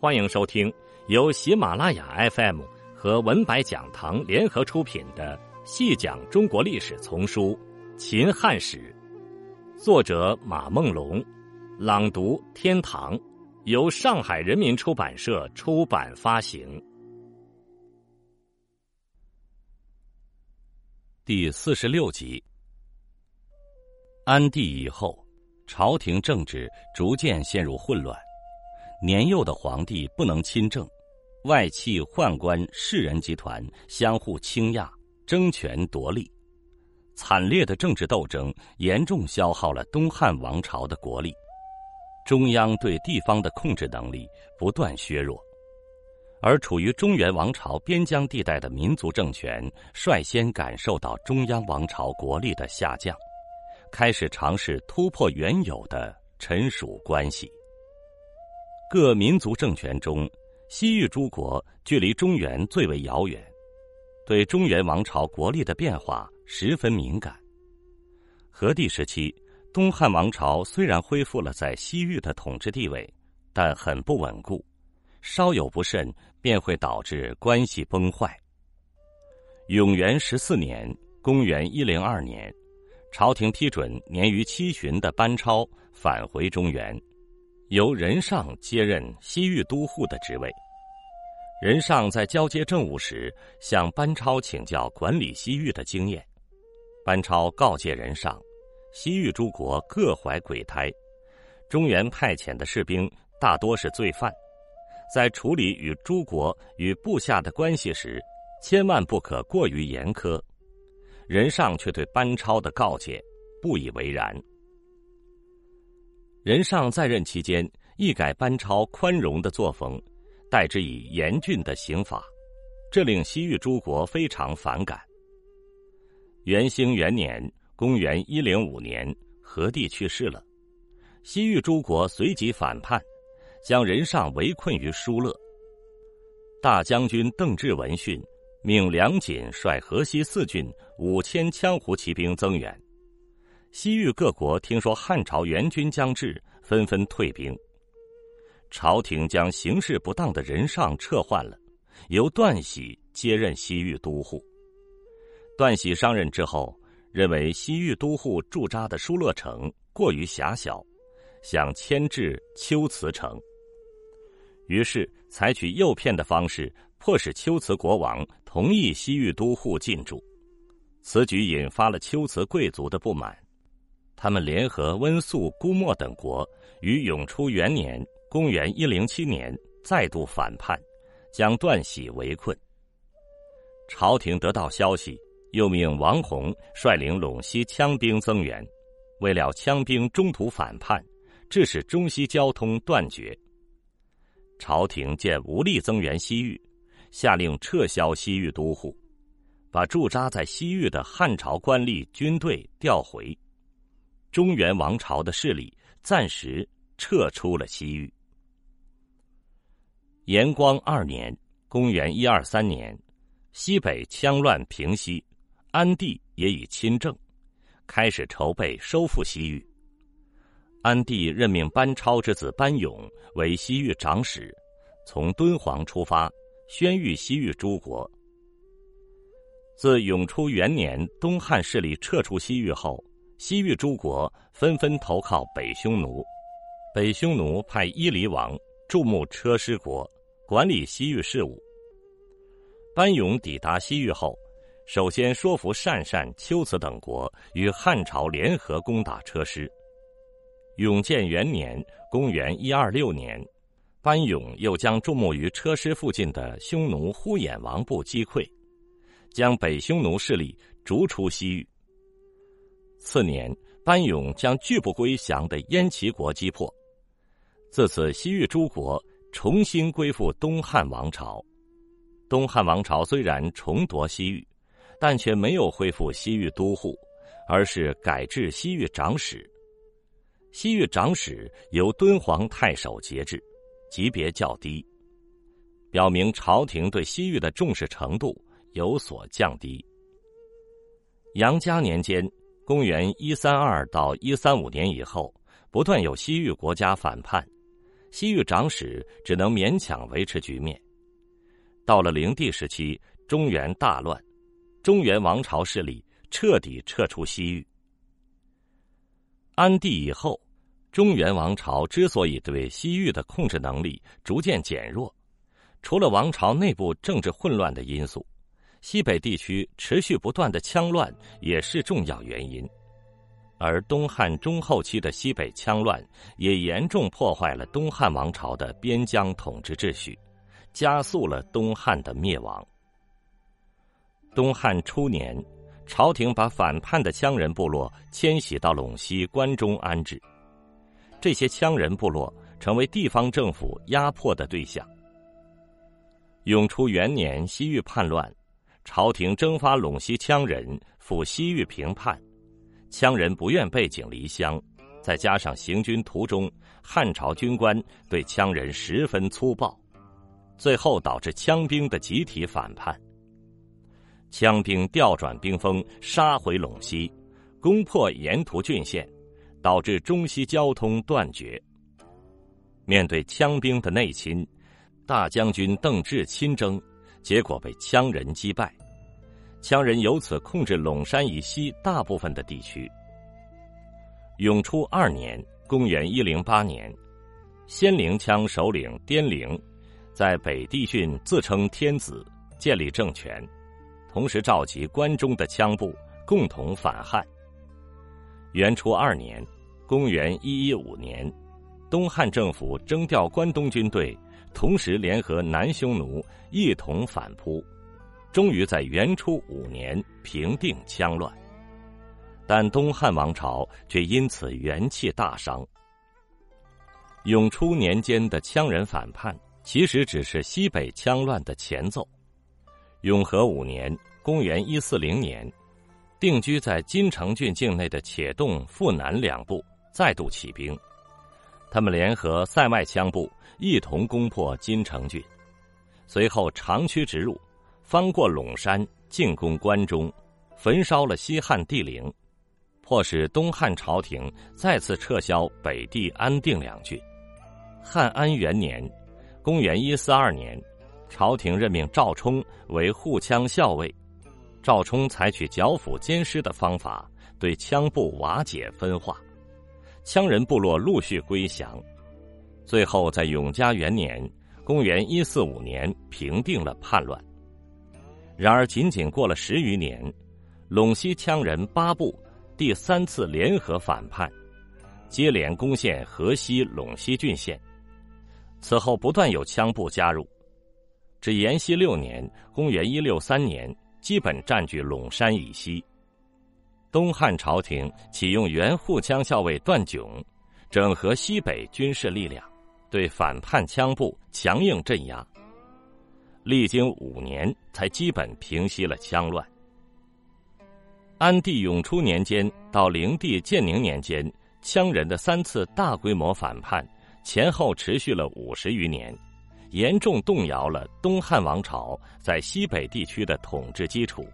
欢迎收听由喜马拉雅 FM 和文白讲堂联合出品的《细讲中国历史丛书·秦汉史》，作者马梦龙，朗读天堂，由上海人民出版社出版发行。第四十六集，安帝以后。朝廷政治逐渐陷入混乱，年幼的皇帝不能亲政，外戚、宦官、士人集团相互倾轧、争权夺利，惨烈的政治斗争严重消耗了东汉王朝的国力，中央对地方的控制能力不断削弱，而处于中原王朝边疆地带的民族政权率先感受到中央王朝国力的下降。开始尝试突破原有的臣属关系。各民族政权中，西域诸国距离中原最为遥远，对中原王朝国力的变化十分敏感。和帝时期，东汉王朝虽然恢复了在西域的统治地位，但很不稳固，稍有不慎便会导致关系崩坏。永元十四年（公元一零二年）。朝廷批准年逾七旬的班超返回中原，由任上接任西域都护的职位。任上在交接政务时，向班超请教管理西域的经验。班超告诫任上，西域诸国各怀鬼胎，中原派遣的士兵大多是罪犯，在处理与诸国与部下的关系时，千万不可过于严苛。任上却对班超的告诫不以为然。任上在任期间，一改班超宽容的作风，代之以严峻的刑法，这令西域诸国非常反感。元兴元年（公元一零五年），何帝去世了，西域诸国随即反叛，将任上围困于疏勒。大将军邓志闻讯。命梁锦率河西四郡五千羌胡骑兵增援，西域各国听说汉朝援军将至，纷纷退兵。朝廷将行事不当的任上撤换了，由段喜接任西域都护。段喜上任之后，认为西域都护驻扎的疏勒城过于狭小，想迁至龟兹城，于是采取诱骗的方式。迫使龟兹国王同意西域都护进驻，此举引发了龟兹贵族的不满，他们联合温宿、姑墨等国，于永初元年（公元一零七年）再度反叛，将段喜围困。朝廷得到消息，又命王弘率领陇西羌兵增援，为了羌兵中途反叛，致使中西交通断绝。朝廷见无力增援西域。下令撤销西域都护，把驻扎在西域的汉朝官吏军队调回，中原王朝的势力暂时撤出了西域。延光二年（公元一二三年），西北羌乱平息，安帝也已亲政，开始筹备收复西域。安帝任命班超之子班勇为西域长史，从敦煌出发。宣谕西域诸国。自永初元年东汉势力撤出西域后，西域诸国纷纷投靠北匈奴。北匈奴派伊犁王驻牧车师国，管理西域事务。班勇抵达西域后，首先说服鄯善、龟兹等国与汉朝联合攻打车师。永建元年（公元一二六年）。班勇又将驻牧于车师附近的匈奴呼延王部击溃，将北匈奴势力逐出西域。次年，班勇将拒不归降的燕齐国击破，自此西域诸国重新归附东汉王朝。东汉王朝虽然重夺西域，但却没有恢复西域都护，而是改制西域长史。西域长史由敦煌太守节制。级别较低，表明朝廷对西域的重视程度有所降低。杨嘉年间（公元一三二到一三五年）以后，不断有西域国家反叛，西域长史只能勉强维持局面。到了灵帝时期，中原大乱，中原王朝势力彻底撤出西域。安帝以后，中原王朝之所以对西域的控制能力逐渐减弱，除了王朝内部政治混乱的因素，西北地区持续不断的羌乱也是重要原因。而东汉中后期的西北羌乱也严重破坏了东汉王朝的边疆统治秩序，加速了东汉的灭亡。东汉初年。朝廷把反叛的羌人部落迁徙到陇西关中安置，这些羌人部落成为地方政府压迫的对象。永初元年，西域叛乱，朝廷征发陇西羌人赴西域平叛，羌人不愿背井离乡，再加上行军途中汉朝军官对羌人十分粗暴，最后导致羌兵的集体反叛。羌兵调转兵锋，杀回陇西，攻破沿途郡县，导致中西交通断绝。面对羌兵的内侵，大将军邓骘亲征，结果被羌人击败。羌人由此控制陇山以西大部分的地区。永初二年（公元一零八年），仙灵羌首领颠陵在北地郡自称天子，建立政权。同时召集关中的羌部共同反汉。元初二年（公元一一五年），东汉政府征调关东军队，同时联合南匈奴一同反扑，终于在元初五年平定羌乱。但东汉王朝却因此元气大伤。永初年间的羌人反叛，其实只是西北羌乱的前奏。永和五年（公元一四零年），定居在金城郡境内的且动、阜南两部再度起兵，他们联合塞外羌部一同攻破金城郡，随后长驱直入，翻过陇山，进攻关中，焚烧了西汉帝陵，迫使东汉朝廷再次撤销北地安定两郡。汉安元年（公元一四二年）。朝廷任命赵冲为护羌校尉，赵冲采取剿抚兼施的方法，对羌部瓦解分化，羌人部落陆续归降，最后在永嘉元年（公元一四五年）平定了叛乱。然而，仅仅过了十余年，陇西羌人八部第三次联合反叛，接连攻陷河西、陇西郡县，此后不断有羌部加入。至延熙六年（公元一六三年），基本占据陇山以西。东汉朝廷启用原护羌校尉段炯，整合西北军事力量，对反叛羌部强硬镇压。历经五年，才基本平息了羌乱。安帝永初年间到灵帝建宁年间，羌人的三次大规模反叛，前后持续了五十余年。严重动摇了东汉王朝在西北地区的统治基础。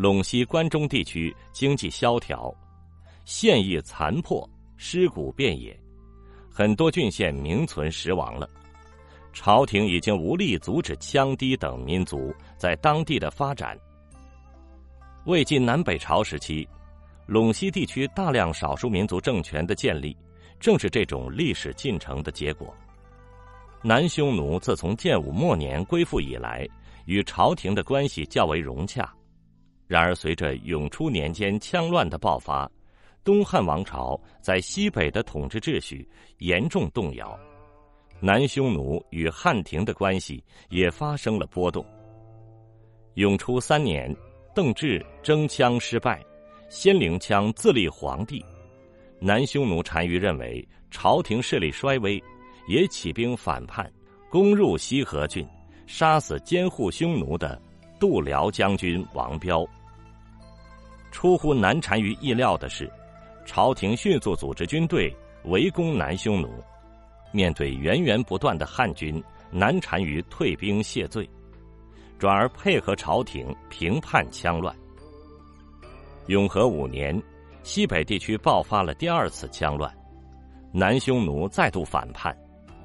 陇西、关中地区经济萧条，县邑残破，尸骨遍野，很多郡县名存实亡了。朝廷已经无力阻止羌氐等民族在当地的发展。魏晋南北朝时期，陇西地区大量少数民族政权的建立，正是这种历史进程的结果。南匈奴自从建武末年归附以来，与朝廷的关系较为融洽。然而，随着永初年间羌乱的爆发，东汉王朝在西北的统治秩序严重动摇，南匈奴与汉廷的关系也发生了波动。永初三年，邓骘征羌失败，仙灵羌自立皇帝，南匈奴单于认为朝廷势力衰微。也起兵反叛，攻入西河郡，杀死监护匈奴的度辽将军王彪。出乎南单于意料的是，朝廷迅速组织军队围攻南匈奴。面对源源不断的汉军，南单于退兵谢罪，转而配合朝廷平叛羌乱。永和五年，西北地区爆发了第二次羌乱，南匈奴再度反叛。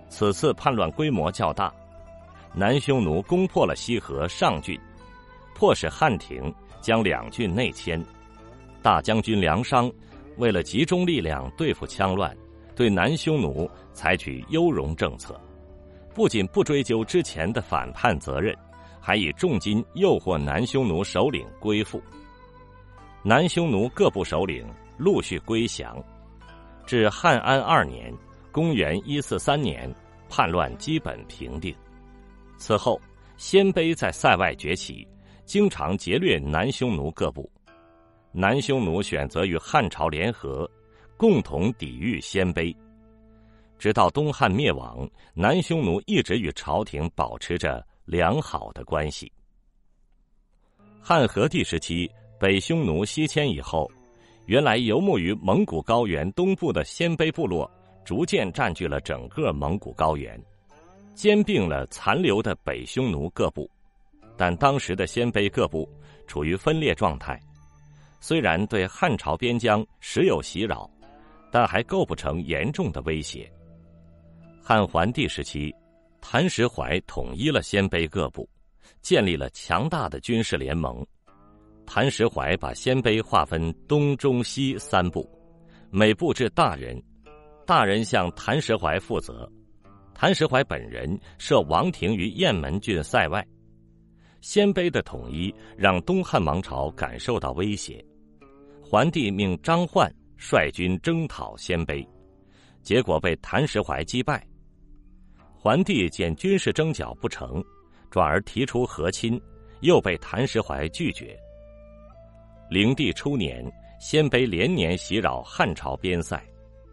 此次叛乱规模较大，南匈奴攻破了西河上郡，迫使汉廷将两郡内迁。大将军梁商为了集中力量对付羌乱，对南匈奴采取优容政策，不仅不追究之前的反叛责任，还以重金诱惑南匈奴首领归附。南匈奴各部首领陆续归降，至汉安二年（公元一四三年），叛乱基本平定。此后，鲜卑在塞外崛起，经常劫掠南匈奴各部。南匈奴选择与汉朝联合，共同抵御鲜卑。直到东汉灭亡，南匈奴一直与朝廷保持着良好的关系。汉和帝时期，北匈奴西迁以后，原来游牧于蒙古高原东部的鲜卑部落，逐渐占据了整个蒙古高原，兼并了残留的北匈奴各部。但当时的鲜卑各部处于分裂状态。虽然对汉朝边疆时有袭扰，但还构不成严重的威胁。汉桓帝时期，谭石槐统一了鲜卑各部，建立了强大的军事联盟。谭石槐把鲜卑划分东、中、西三部，每部置大人，大人向谭石槐负责。谭石槐本人设王庭于雁门郡塞外。鲜卑的统一让东汉王朝感受到威胁。桓帝命张焕率军征讨鲜卑，结果被谭石槐击败。桓帝见军事征剿不成，转而提出和亲，又被谭石槐拒绝。灵帝初年，鲜卑连年袭扰汉朝边塞。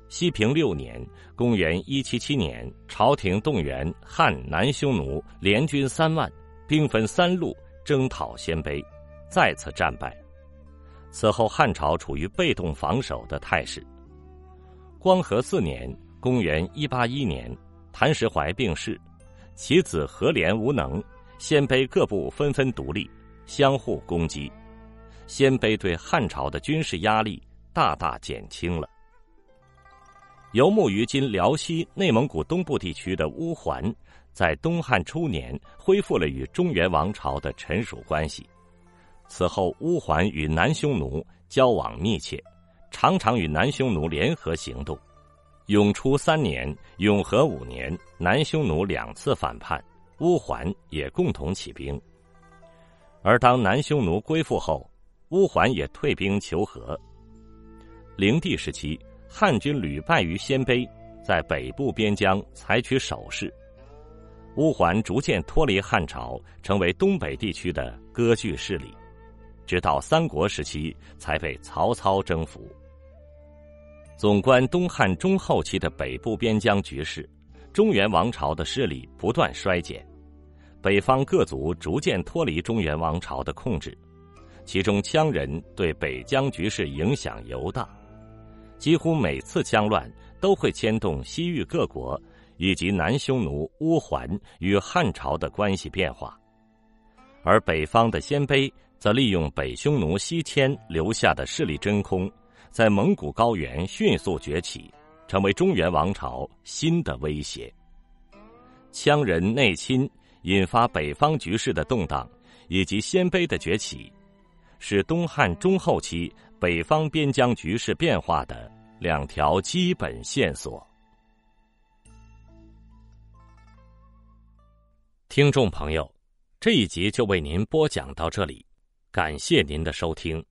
西平六年（公元177年），朝廷动员汉南匈奴联军三万，兵分三路征讨鲜卑，再次战败。此后，汉朝处于被动防守的态势。光和四年（公元181年），谭石槐病逝，其子何连无能，鲜卑各部纷纷独立，相互攻击，鲜卑对汉朝的军事压力大大减轻了。游牧于今辽西、内蒙古东部地区的乌桓，在东汉初年恢复了与中原王朝的臣属关系。此后，乌桓与南匈奴交往密切，常常与南匈奴联合行动。永初三年、永和五年，南匈奴两次反叛，乌桓也共同起兵。而当南匈奴归附后，乌桓也退兵求和。灵帝时期，汉军屡败于鲜卑，在北部边疆采取守势，乌桓逐渐脱离汉朝，成为东北地区的割据势力。直到三国时期才被曹操征服。纵观东汉中后期的北部边疆局势，中原王朝的势力不断衰减，北方各族逐渐脱离中原王朝的控制，其中羌人对北疆局势影响尤大，几乎每次羌乱都会牵动西域各国以及南匈奴、乌桓与汉朝的关系变化，而北方的鲜卑。则利用北匈奴西迁留下的势力真空，在蒙古高原迅速崛起，成为中原王朝新的威胁。羌人内侵引发北方局势的动荡，以及鲜卑的崛起，是东汉中后期北方边疆局势变化的两条基本线索。听众朋友，这一集就为您播讲到这里。感谢您的收听。